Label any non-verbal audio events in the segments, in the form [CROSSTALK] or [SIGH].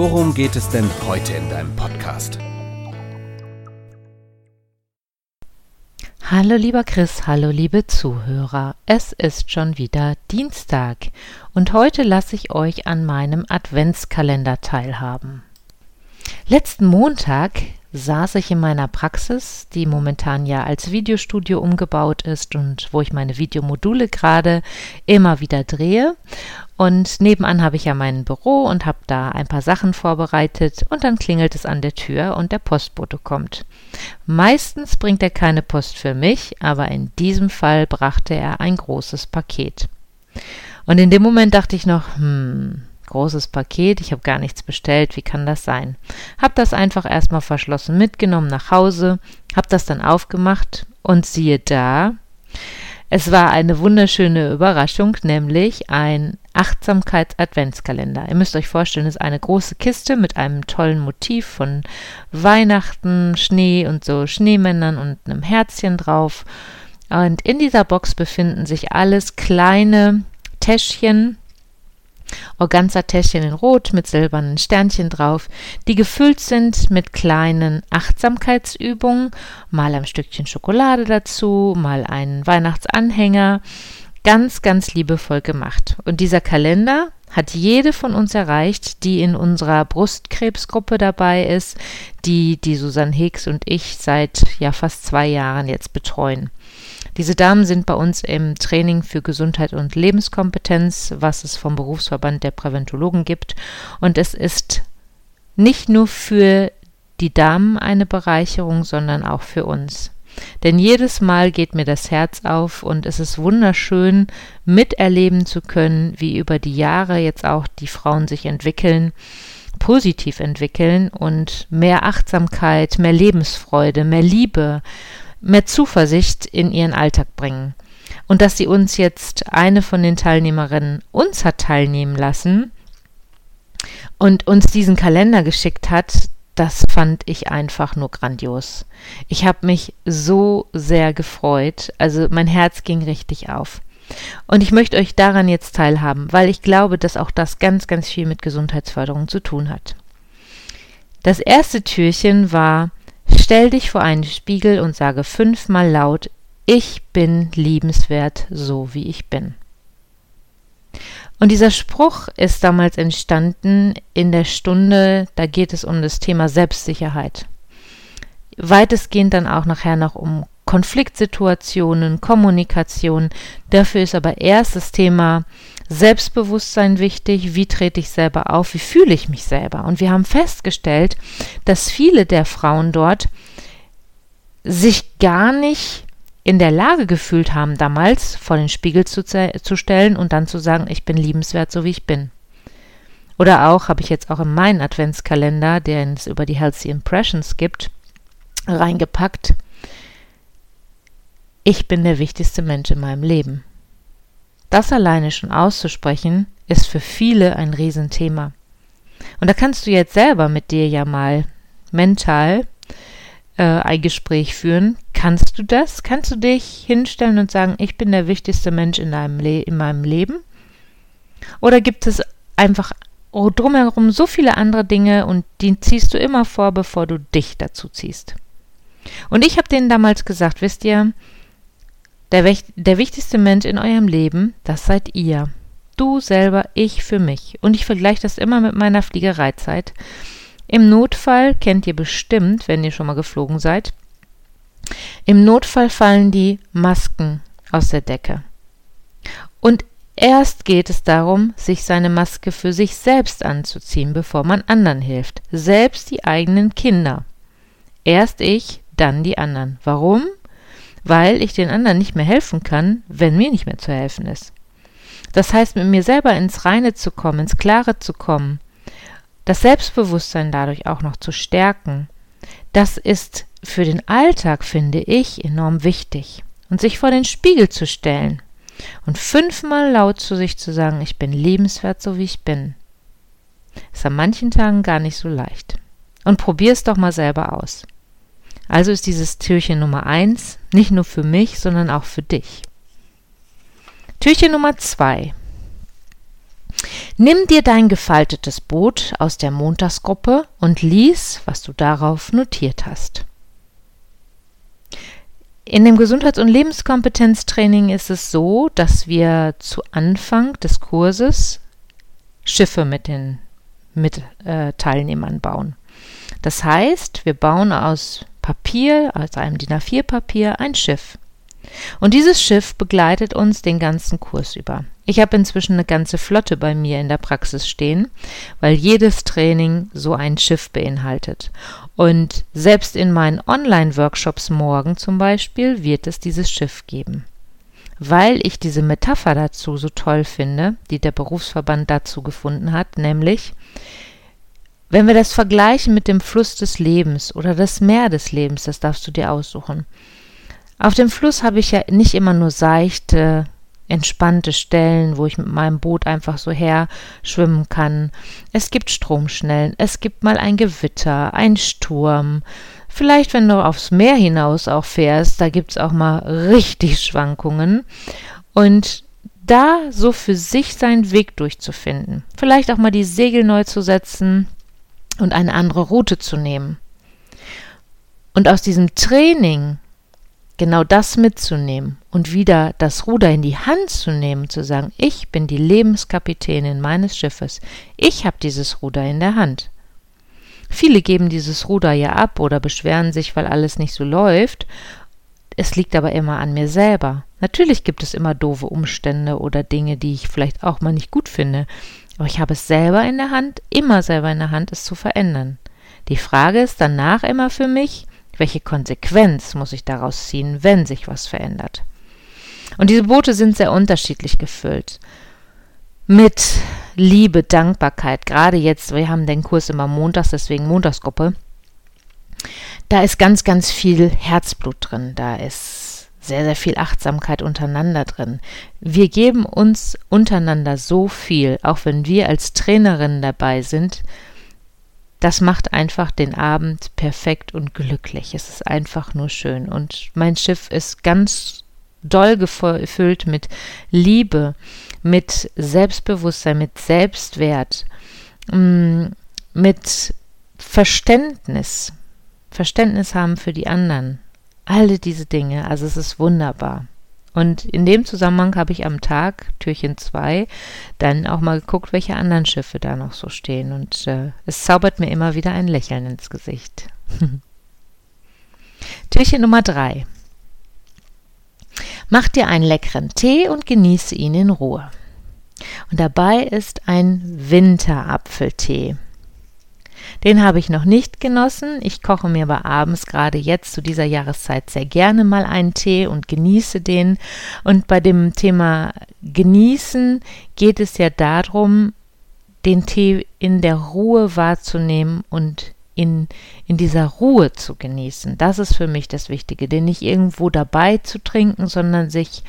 worum geht es denn heute in deinem Podcast? Hallo lieber Chris, hallo liebe Zuhörer. Es ist schon wieder Dienstag und heute lasse ich euch an meinem Adventskalender teilhaben. Letzten Montag saß ich in meiner Praxis, die momentan ja als Videostudio umgebaut ist und wo ich meine Videomodule gerade immer wieder drehe. Und nebenan habe ich ja mein Büro und habe da ein paar Sachen vorbereitet und dann klingelt es an der Tür und der Postbote kommt. Meistens bringt er keine Post für mich, aber in diesem Fall brachte er ein großes Paket. Und in dem Moment dachte ich noch, hm, großes Paket, ich habe gar nichts bestellt, wie kann das sein? Hab das einfach erstmal verschlossen mitgenommen nach Hause, hab das dann aufgemacht und siehe da, es war eine wunderschöne Überraschung, nämlich ein Achtsamkeits-Adventskalender. Ihr müsst euch vorstellen, es ist eine große Kiste mit einem tollen Motiv von Weihnachten, Schnee und so Schneemännern und einem Herzchen drauf. Und in dieser Box befinden sich alles kleine Täschchen, Organza-Täschchen in Rot mit silbernen Sternchen drauf, die gefüllt sind mit kleinen Achtsamkeitsübungen, mal ein Stückchen Schokolade dazu, mal einen Weihnachtsanhänger. Ganz, ganz liebevoll gemacht. Und dieser Kalender hat jede von uns erreicht, die in unserer Brustkrebsgruppe dabei ist, die die Susanne Hicks und ich seit ja fast zwei Jahren jetzt betreuen. Diese Damen sind bei uns im Training für Gesundheit und Lebenskompetenz, was es vom Berufsverband der Präventologen gibt. Und es ist nicht nur für die Damen eine Bereicherung, sondern auch für uns. Denn jedes Mal geht mir das Herz auf und es ist wunderschön, miterleben zu können, wie über die Jahre jetzt auch die Frauen sich entwickeln, positiv entwickeln und mehr Achtsamkeit, mehr Lebensfreude, mehr Liebe, mehr Zuversicht in ihren Alltag bringen. Und dass sie uns jetzt eine von den Teilnehmerinnen uns hat teilnehmen lassen und uns diesen Kalender geschickt hat, das fand ich einfach nur grandios. Ich habe mich so sehr gefreut, also mein Herz ging richtig auf. Und ich möchte euch daran jetzt teilhaben, weil ich glaube, dass auch das ganz, ganz viel mit Gesundheitsförderung zu tun hat. Das erste Türchen war Stell dich vor einen Spiegel und sage fünfmal laut, ich bin liebenswert, so wie ich bin. Und dieser Spruch ist damals entstanden in der Stunde, da geht es um das Thema Selbstsicherheit. Weitestgehend dann auch nachher noch um Konfliktsituationen, Kommunikation. Dafür ist aber erst das Thema Selbstbewusstsein wichtig, wie trete ich selber auf, wie fühle ich mich selber. Und wir haben festgestellt, dass viele der Frauen dort sich gar nicht in der Lage gefühlt haben, damals vor den Spiegel zu, zu stellen und dann zu sagen, ich bin liebenswert, so wie ich bin. Oder auch, habe ich jetzt auch in meinen Adventskalender, der es über die Healthy Impressions gibt, reingepackt, ich bin der wichtigste Mensch in meinem Leben. Das alleine schon auszusprechen, ist für viele ein Riesenthema. Und da kannst du jetzt selber mit dir ja mal mental äh, ein Gespräch führen. Kannst du das? Kannst du dich hinstellen und sagen, ich bin der wichtigste Mensch in, Le in meinem Leben? Oder gibt es einfach drumherum so viele andere Dinge und die ziehst du immer vor, bevor du dich dazu ziehst? Und ich habe denen damals gesagt, wisst ihr, der, der wichtigste Mensch in eurem Leben, das seid ihr. Du selber, ich für mich. Und ich vergleiche das immer mit meiner Fliegereizeit. Im Notfall kennt ihr bestimmt, wenn ihr schon mal geflogen seid, im Notfall fallen die Masken aus der Decke. Und erst geht es darum, sich seine Maske für sich selbst anzuziehen, bevor man anderen hilft. Selbst die eigenen Kinder. Erst ich, dann die anderen. Warum? weil ich den anderen nicht mehr helfen kann, wenn mir nicht mehr zu helfen ist. Das heißt, mit mir selber ins Reine zu kommen, ins Klare zu kommen, das Selbstbewusstsein dadurch auch noch zu stärken, das ist für den Alltag, finde ich, enorm wichtig. Und sich vor den Spiegel zu stellen und fünfmal laut zu sich zu sagen, ich bin lebenswert, so wie ich bin, ist an manchen Tagen gar nicht so leicht. Und probier es doch mal selber aus. Also ist dieses Türchen Nummer eins nicht nur für mich, sondern auch für dich. Türchen Nummer zwei. Nimm dir dein gefaltetes Boot aus der Montagsgruppe und lies, was du darauf notiert hast. In dem Gesundheits- und Lebenskompetenztraining ist es so, dass wir zu Anfang des Kurses Schiffe mit den mit, äh, Teilnehmern bauen. Das heißt, wir bauen aus Papier, aus einem DIN A4-Papier, ein Schiff. Und dieses Schiff begleitet uns den ganzen Kurs über. Ich habe inzwischen eine ganze Flotte bei mir in der Praxis stehen, weil jedes Training so ein Schiff beinhaltet. Und selbst in meinen Online-Workshops morgen zum Beispiel wird es dieses Schiff geben. Weil ich diese Metapher dazu so toll finde, die der Berufsverband dazu gefunden hat, nämlich, wenn wir das vergleichen mit dem Fluss des Lebens oder das Meer des Lebens, das darfst du dir aussuchen. Auf dem Fluss habe ich ja nicht immer nur seichte, entspannte Stellen, wo ich mit meinem Boot einfach so her schwimmen kann. Es gibt Stromschnellen, es gibt mal ein Gewitter, ein Sturm. Vielleicht, wenn du aufs Meer hinaus auch fährst, da gibt's auch mal richtig Schwankungen. Und da so für sich seinen Weg durchzufinden. Vielleicht auch mal die Segel neu zu setzen und eine andere Route zu nehmen. Und aus diesem Training genau das mitzunehmen und wieder das Ruder in die Hand zu nehmen, zu sagen, ich bin die Lebenskapitänin meines Schiffes, ich habe dieses Ruder in der Hand. Viele geben dieses Ruder ja ab oder beschweren sich, weil alles nicht so läuft. Es liegt aber immer an mir selber. Natürlich gibt es immer doofe Umstände oder Dinge, die ich vielleicht auch mal nicht gut finde, aber ich habe es selber in der Hand, immer selber in der Hand, es zu verändern. Die Frage ist danach immer für mich, welche Konsequenz muss ich daraus ziehen, wenn sich was verändert? Und diese Boote sind sehr unterschiedlich gefüllt. Mit Liebe, Dankbarkeit. Gerade jetzt, wir haben den Kurs immer montags, deswegen Montagsgruppe. Da ist ganz, ganz viel Herzblut drin. Da ist sehr, sehr viel Achtsamkeit untereinander drin. Wir geben uns untereinander so viel, auch wenn wir als Trainerinnen dabei sind, das macht einfach den Abend perfekt und glücklich. Es ist einfach nur schön. Und mein Schiff ist ganz doll gefüllt mit Liebe, mit Selbstbewusstsein, mit Selbstwert, mm, mit Verständnis. Verständnis haben für die anderen. Alle diese Dinge. Also es ist wunderbar. Und in dem Zusammenhang habe ich am Tag, Türchen 2, dann auch mal geguckt, welche anderen Schiffe da noch so stehen. Und äh, es zaubert mir immer wieder ein Lächeln ins Gesicht. [LAUGHS] Türchen Nummer 3. Mach dir einen leckeren Tee und genieße ihn in Ruhe. Und dabei ist ein Winterapfeltee. Den habe ich noch nicht genossen. Ich koche mir aber abends gerade jetzt zu dieser Jahreszeit sehr gerne mal einen Tee und genieße den. Und bei dem Thema Genießen geht es ja darum, den Tee in der Ruhe wahrzunehmen und in, in dieser Ruhe zu genießen. Das ist für mich das Wichtige, den nicht irgendwo dabei zu trinken, sondern sich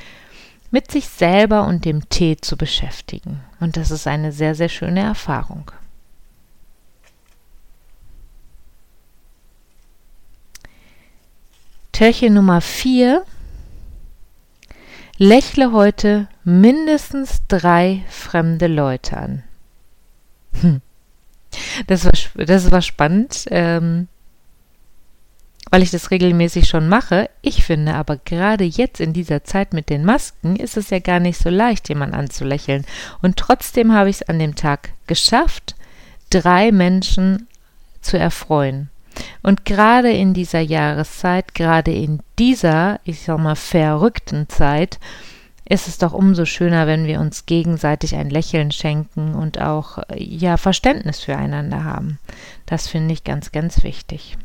mit sich selber und dem Tee zu beschäftigen. Und das ist eine sehr, sehr schöne Erfahrung. Türchen Nummer 4. Lächle heute mindestens drei fremde Leute an. Hm. Das, war, das war spannend, ähm, weil ich das regelmäßig schon mache. Ich finde aber gerade jetzt in dieser Zeit mit den Masken ist es ja gar nicht so leicht, jemanden anzulächeln. Und trotzdem habe ich es an dem Tag geschafft, drei Menschen zu erfreuen. Und gerade in dieser Jahreszeit, gerade in dieser, ich sag mal, verrückten Zeit, ist es doch umso schöner, wenn wir uns gegenseitig ein Lächeln schenken und auch ja Verständnis füreinander haben. Das finde ich ganz, ganz wichtig.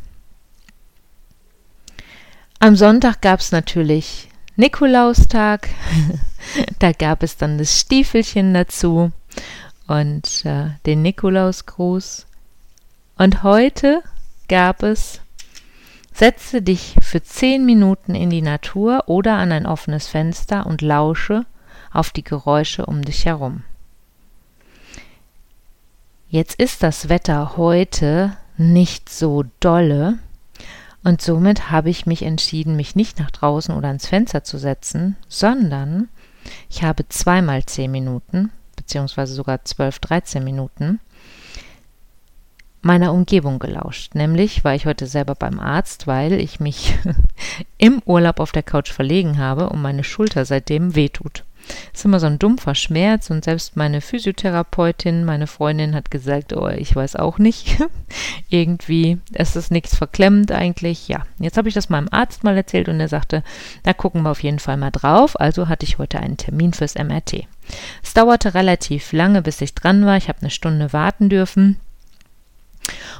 Am Sonntag gab es natürlich Nikolaustag. [LAUGHS] da gab es dann das Stiefelchen dazu und äh, den Nikolausgruß. Und heute gab es Setze dich für zehn Minuten in die Natur oder an ein offenes Fenster und lausche auf die Geräusche um dich herum. Jetzt ist das Wetter heute nicht so dolle und somit habe ich mich entschieden, mich nicht nach draußen oder ans Fenster zu setzen, sondern ich habe zweimal zehn Minuten, beziehungsweise sogar zwölf, dreizehn Minuten meiner Umgebung gelauscht. Nämlich war ich heute selber beim Arzt, weil ich mich [LAUGHS] im Urlaub auf der Couch verlegen habe und meine Schulter seitdem wehtut. Das ist immer so ein dumpfer Schmerz und selbst meine Physiotherapeutin, meine Freundin hat gesagt, oh, ich weiß auch nicht. [LAUGHS] Irgendwie ist es nichts verklemmt eigentlich. Ja, jetzt habe ich das meinem Arzt mal erzählt und er sagte, da gucken wir auf jeden Fall mal drauf. Also hatte ich heute einen Termin fürs MRT. Es dauerte relativ lange, bis ich dran war. Ich habe eine Stunde warten dürfen.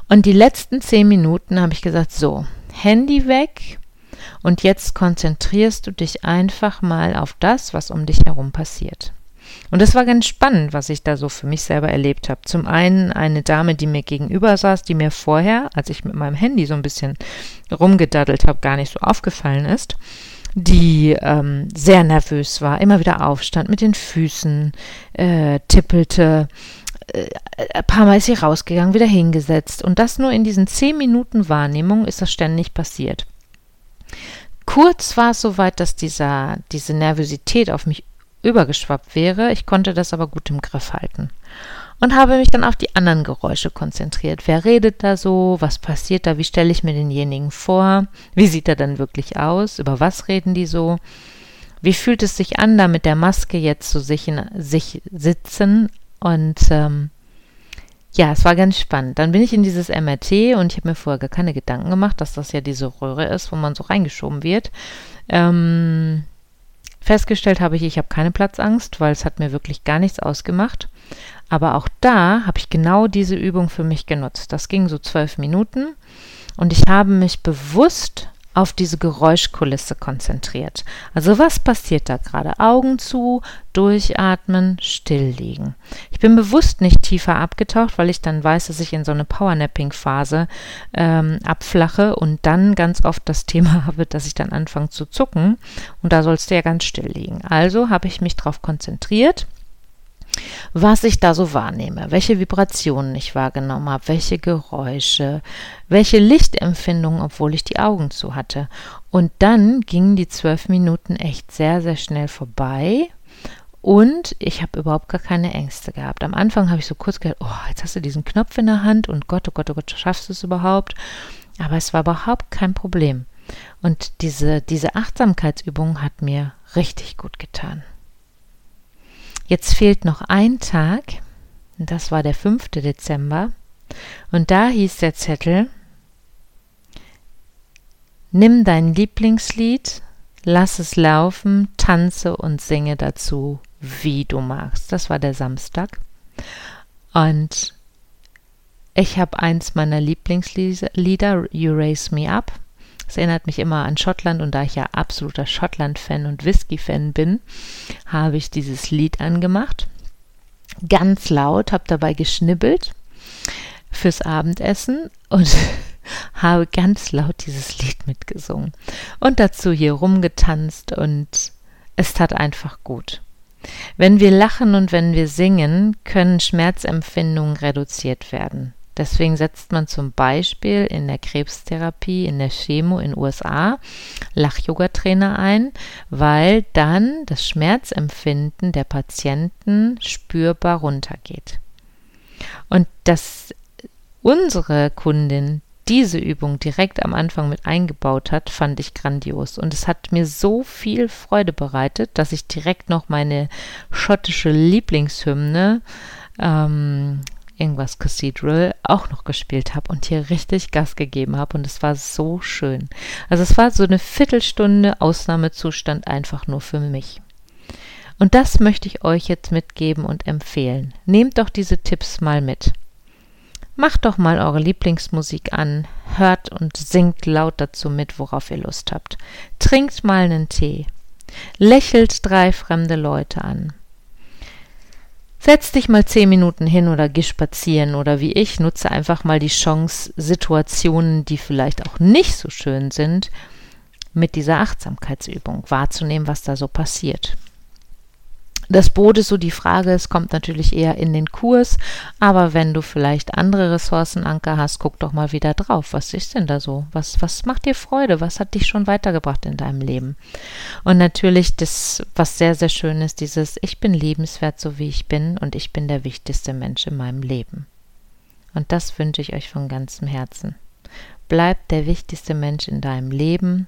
Und die letzten zehn Minuten habe ich gesagt, so, Handy weg und jetzt konzentrierst du dich einfach mal auf das, was um dich herum passiert. Und das war ganz spannend, was ich da so für mich selber erlebt habe. Zum einen eine Dame, die mir gegenüber saß, die mir vorher, als ich mit meinem Handy so ein bisschen rumgedaddelt habe, gar nicht so aufgefallen ist, die ähm, sehr nervös war, immer wieder aufstand, mit den Füßen äh, tippelte, ein paar Mal ist sie rausgegangen, wieder hingesetzt. Und das nur in diesen zehn Minuten Wahrnehmung ist das ständig passiert. Kurz war es soweit, dass dieser, diese Nervosität auf mich übergeschwappt wäre. Ich konnte das aber gut im Griff halten. Und habe mich dann auf die anderen Geräusche konzentriert. Wer redet da so? Was passiert da? Wie stelle ich mir denjenigen vor? Wie sieht er dann wirklich aus? Über was reden die so? Wie fühlt es sich an, da mit der Maske jetzt so sich, sich sitzen und ähm, ja, es war ganz spannend. Dann bin ich in dieses MRT und ich habe mir vorher gar keine Gedanken gemacht, dass das ja diese Röhre ist, wo man so reingeschoben wird. Ähm, festgestellt habe ich, ich habe keine Platzangst, weil es hat mir wirklich gar nichts ausgemacht. Aber auch da habe ich genau diese Übung für mich genutzt. Das ging so zwölf Minuten und ich habe mich bewusst auf diese Geräuschkulisse konzentriert. Also was passiert da gerade? Augen zu, durchatmen, still liegen. Ich bin bewusst nicht tiefer abgetaucht, weil ich dann weiß, dass ich in so eine Powernapping-Phase ähm, abflache und dann ganz oft das Thema [LAUGHS] habe, dass ich dann anfange zu zucken und da sollst du ja ganz still liegen. Also habe ich mich darauf konzentriert was ich da so wahrnehme, welche Vibrationen ich wahrgenommen habe, welche Geräusche, welche Lichtempfindungen, obwohl ich die Augen zu hatte. Und dann gingen die zwölf Minuten echt sehr, sehr schnell vorbei. Und ich habe überhaupt gar keine Ängste gehabt. Am Anfang habe ich so kurz gedacht, oh, jetzt hast du diesen Knopf in der Hand und Gott, oh Gott, oh Gott, schaffst du es überhaupt? Aber es war überhaupt kein Problem. Und diese, diese Achtsamkeitsübung hat mir richtig gut getan. Jetzt fehlt noch ein Tag, das war der 5. Dezember, und da hieß der Zettel, nimm dein Lieblingslied, lass es laufen, tanze und singe dazu, wie du magst. Das war der Samstag. Und ich habe eins meiner Lieblingslieder, You Raise Me Up, es erinnert mich immer an Schottland und da ich ja absoluter Schottland-Fan und Whisky-Fan bin, habe ich dieses Lied angemacht. Ganz laut, habe dabei geschnibbelt fürs Abendessen und [LAUGHS] habe ganz laut dieses Lied mitgesungen und dazu hier rumgetanzt und es tat einfach gut. Wenn wir lachen und wenn wir singen, können Schmerzempfindungen reduziert werden. Deswegen setzt man zum Beispiel in der Krebstherapie, in der Chemo in USA Lach-Yoga-Trainer ein, weil dann das Schmerzempfinden der Patienten spürbar runtergeht. Und dass unsere Kundin diese Übung direkt am Anfang mit eingebaut hat, fand ich grandios. Und es hat mir so viel Freude bereitet, dass ich direkt noch meine schottische Lieblingshymne ähm, irgendwas Cathedral auch noch gespielt habe und hier richtig Gas gegeben habe und es war so schön. Also es war so eine Viertelstunde Ausnahmezustand einfach nur für mich. Und das möchte ich euch jetzt mitgeben und empfehlen. Nehmt doch diese Tipps mal mit. Macht doch mal eure Lieblingsmusik an, hört und singt laut dazu mit, worauf ihr Lust habt. Trinkt mal einen Tee. Lächelt drei fremde Leute an. Setz dich mal zehn Minuten hin oder geh spazieren oder wie ich, nutze einfach mal die Chance, Situationen, die vielleicht auch nicht so schön sind, mit dieser Achtsamkeitsübung wahrzunehmen, was da so passiert. Das Boot ist so die Frage, es kommt natürlich eher in den Kurs, aber wenn du vielleicht andere Ressourcenanker hast, guck doch mal wieder drauf. Was ist denn da so? Was, was macht dir Freude? Was hat dich schon weitergebracht in deinem Leben? Und natürlich das, was sehr, sehr schön ist, dieses Ich bin lebenswert, so wie ich bin und ich bin der wichtigste Mensch in meinem Leben. Und das wünsche ich euch von ganzem Herzen. Bleib der wichtigste Mensch in deinem Leben,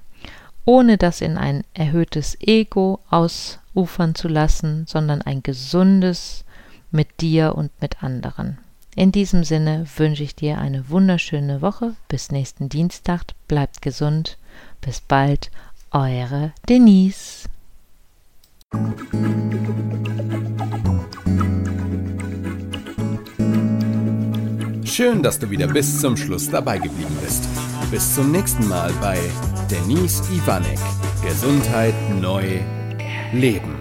ohne das in ein erhöhtes Ego aus ufern zu lassen, sondern ein gesundes mit dir und mit anderen. In diesem Sinne wünsche ich dir eine wunderschöne Woche. Bis nächsten Dienstag. Bleibt gesund. Bis bald. Eure Denise. Schön, dass du wieder bis zum Schluss dabei geblieben bist. Bis zum nächsten Mal bei Denise Ivanek. Gesundheit neu Leben.